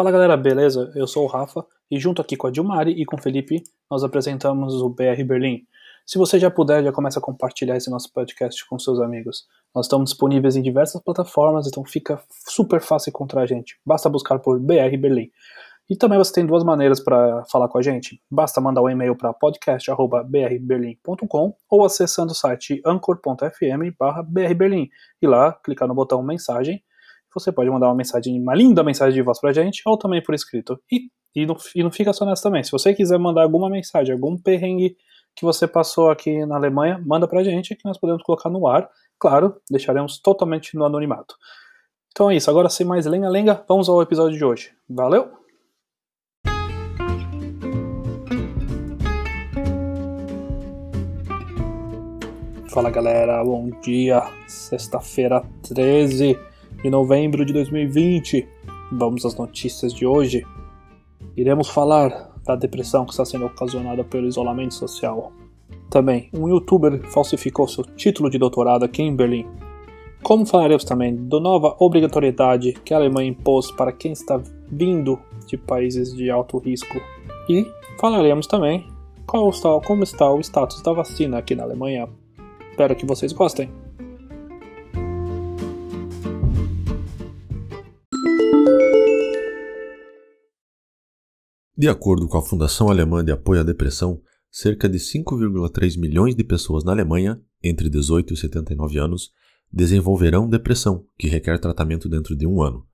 Fala galera, beleza? Eu sou o Rafa e junto aqui com a Dilmari e com o Felipe nós apresentamos o BR Berlim. Se você já puder, já começa a compartilhar esse nosso podcast com seus amigos. Nós estamos disponíveis em diversas plataformas, então fica super fácil encontrar a gente. Basta buscar por BR Berlim. E também você tem duas maneiras para falar com a gente. Basta mandar um e-mail para podcast@brberlin.com ou acessando o site anchor.fm/brberlin e lá clicar no botão mensagem você pode mandar uma mensagem, uma linda mensagem de voz pra gente, ou também por escrito. E, e, não, e não fica só nessa também. Se você quiser mandar alguma mensagem, algum perrengue que você passou aqui na Alemanha, manda pra gente que nós podemos colocar no ar. Claro, deixaremos totalmente no anonimato. Então é isso, agora sem mais lenga-lenga, vamos ao episódio de hoje. Valeu! Fala galera, bom dia. Sexta-feira 13 de novembro de 2020. Vamos às notícias de hoje. Iremos falar da depressão que está sendo ocasionada pelo isolamento social. Também, um youtuber falsificou seu título de doutorado aqui em Berlim. Como falaremos também da nova obrigatoriedade que a Alemanha impôs para quem está vindo de países de alto risco. E falaremos também qual está, como está o status da vacina aqui na Alemanha. Espero que vocês gostem. De acordo com a Fundação Alemã de Apoio à Depressão, cerca de 5,3 milhões de pessoas na Alemanha, entre 18 e 79 anos, desenvolverão depressão, que requer tratamento dentro de um ano.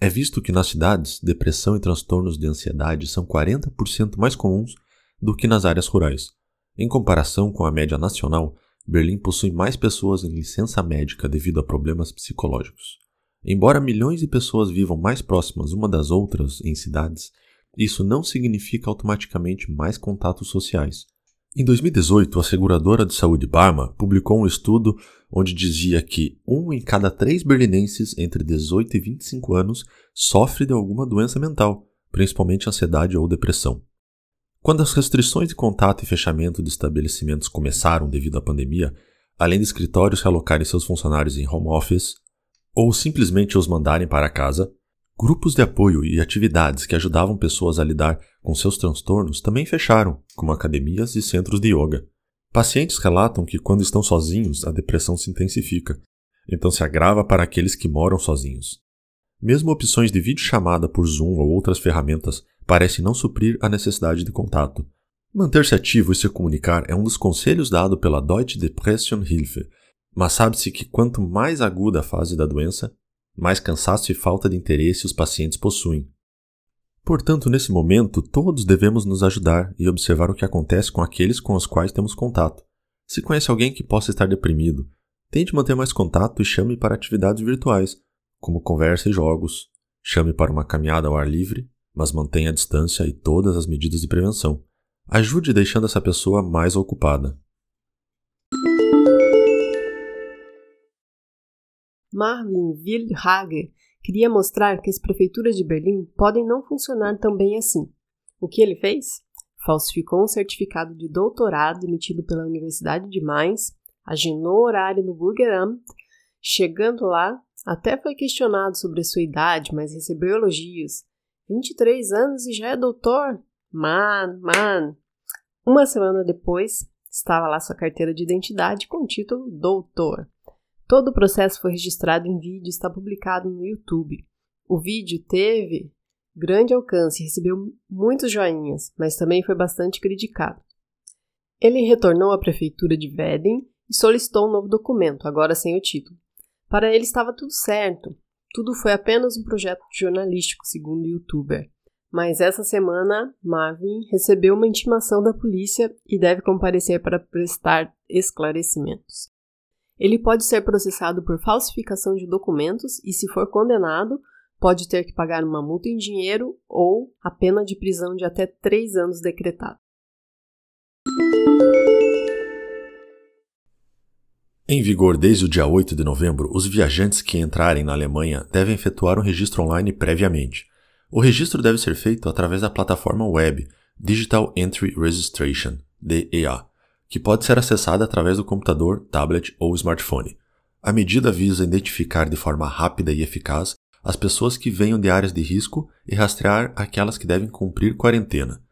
É visto que nas cidades, depressão e transtornos de ansiedade são 40% mais comuns do que nas áreas rurais. Em comparação com a média nacional, Berlim possui mais pessoas em licença médica devido a problemas psicológicos. Embora milhões de pessoas vivam mais próximas uma das outras em cidades, isso não significa automaticamente mais contatos sociais. Em 2018, a seguradora de saúde Barma publicou um estudo onde dizia que um em cada três berlinenses entre 18 e 25 anos sofre de alguma doença mental, principalmente ansiedade ou depressão. Quando as restrições de contato e fechamento de estabelecimentos começaram devido à pandemia, além de escritórios realocarem seus funcionários em home office ou simplesmente os mandarem para casa, Grupos de apoio e atividades que ajudavam pessoas a lidar com seus transtornos também fecharam, como academias e centros de yoga. Pacientes relatam que quando estão sozinhos, a depressão se intensifica, então se agrava para aqueles que moram sozinhos. Mesmo opções de videochamada por Zoom ou outras ferramentas parecem não suprir a necessidade de contato. Manter-se ativo e se comunicar é um dos conselhos dado pela Deutsche Depression Hilfe, mas sabe-se que quanto mais aguda a fase da doença, mais cansaço e falta de interesse os pacientes possuem. Portanto, nesse momento, todos devemos nos ajudar e observar o que acontece com aqueles com os quais temos contato. Se conhece alguém que possa estar deprimido, tente manter mais contato e chame para atividades virtuais, como conversa e jogos. Chame para uma caminhada ao ar livre, mas mantenha a distância e todas as medidas de prevenção. Ajude deixando essa pessoa mais ocupada. Marvin Wildhager queria mostrar que as prefeituras de Berlim podem não funcionar tão bem assim. O que ele fez? Falsificou um certificado de doutorado emitido pela Universidade de Mainz, agendou horário no Bürgeramt, chegando lá, até foi questionado sobre sua idade, mas recebeu elogios. 23 anos e já é doutor? Man, man. Uma semana depois, estava lá sua carteira de identidade com o título doutor. Todo o processo foi registrado em vídeo e está publicado no YouTube. O vídeo teve grande alcance recebeu muitos joinhas, mas também foi bastante criticado. Ele retornou à prefeitura de Veden e solicitou um novo documento, agora sem o título. Para ele estava tudo certo. Tudo foi apenas um projeto jornalístico, segundo o youtuber. Mas essa semana, Marvin recebeu uma intimação da polícia e deve comparecer para prestar esclarecimentos. Ele pode ser processado por falsificação de documentos e, se for condenado, pode ter que pagar uma multa em dinheiro ou a pena de prisão de até três anos decretada. Em vigor desde o dia 8 de novembro, os viajantes que entrarem na Alemanha devem efetuar um registro online previamente. O registro deve ser feito através da plataforma web Digital Entry Registration, DEA, que pode ser acessada através do computador, tablet ou smartphone. A medida visa identificar de forma rápida e eficaz as pessoas que venham de áreas de risco e rastrear aquelas que devem cumprir quarentena.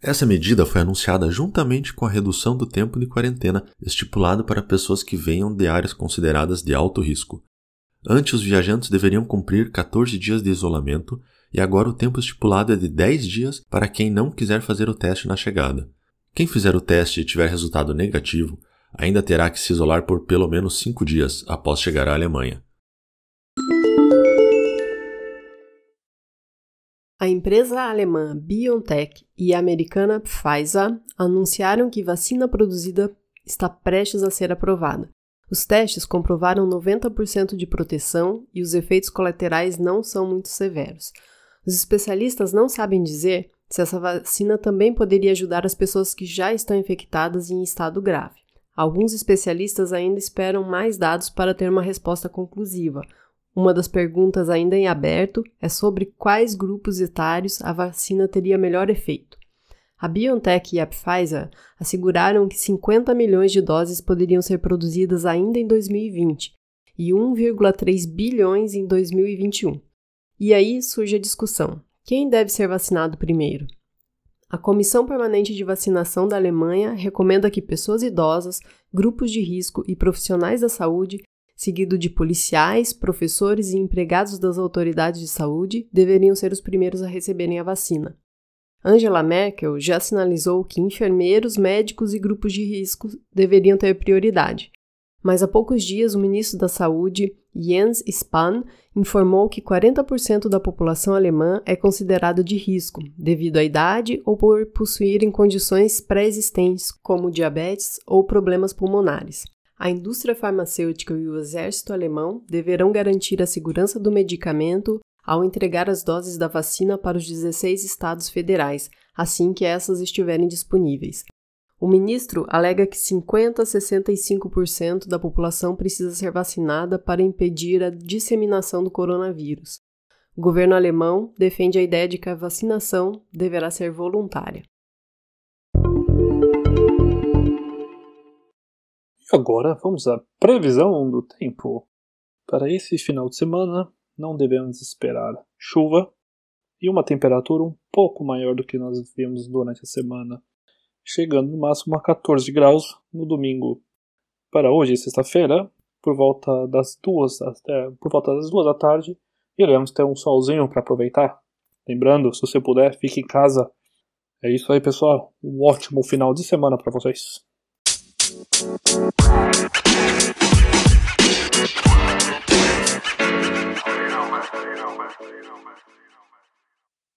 Essa medida foi anunciada juntamente com a redução do tempo de quarentena estipulado para pessoas que venham de áreas consideradas de alto risco. Antes, os viajantes deveriam cumprir 14 dias de isolamento e agora o tempo estipulado é de 10 dias para quem não quiser fazer o teste na chegada. Quem fizer o teste e tiver resultado negativo ainda terá que se isolar por pelo menos 5 dias após chegar à Alemanha. A empresa alemã BioNTech e a americana Pfizer anunciaram que vacina produzida está prestes a ser aprovada. Os testes comprovaram 90% de proteção e os efeitos colaterais não são muito severos. Os especialistas não sabem dizer se essa vacina também poderia ajudar as pessoas que já estão infectadas em estado grave. Alguns especialistas ainda esperam mais dados para ter uma resposta conclusiva, uma das perguntas ainda em aberto é sobre quais grupos etários a vacina teria melhor efeito. A BioNTech e a Pfizer asseguraram que 50 milhões de doses poderiam ser produzidas ainda em 2020 e 1,3 bilhões em 2021. E aí surge a discussão: quem deve ser vacinado primeiro? A Comissão Permanente de Vacinação da Alemanha recomenda que pessoas idosas, grupos de risco e profissionais da saúde seguido de policiais, professores e empregados das autoridades de saúde, deveriam ser os primeiros a receberem a vacina. Angela Merkel já sinalizou que enfermeiros, médicos e grupos de risco deveriam ter prioridade. Mas há poucos dias, o ministro da Saúde, Jens Spahn, informou que 40% da população alemã é considerada de risco, devido à idade ou por possuírem condições pré-existentes, como diabetes ou problemas pulmonares. A indústria farmacêutica e o exército alemão deverão garantir a segurança do medicamento ao entregar as doses da vacina para os 16 estados federais, assim que essas estiverem disponíveis. O ministro alega que 50 a 65% da população precisa ser vacinada para impedir a disseminação do coronavírus. O governo alemão defende a ideia de que a vacinação deverá ser voluntária. Agora vamos à previsão do tempo. Para esse final de semana, não devemos esperar chuva e uma temperatura um pouco maior do que nós vimos durante a semana, chegando no máximo a 14 graus no domingo. Para hoje, sexta-feira, por volta das duas, é, por volta das duas da tarde, iremos ter um solzinho para aproveitar. Lembrando, se você puder, fique em casa. É isso aí, pessoal. Um ótimo final de semana para vocês. You know, man.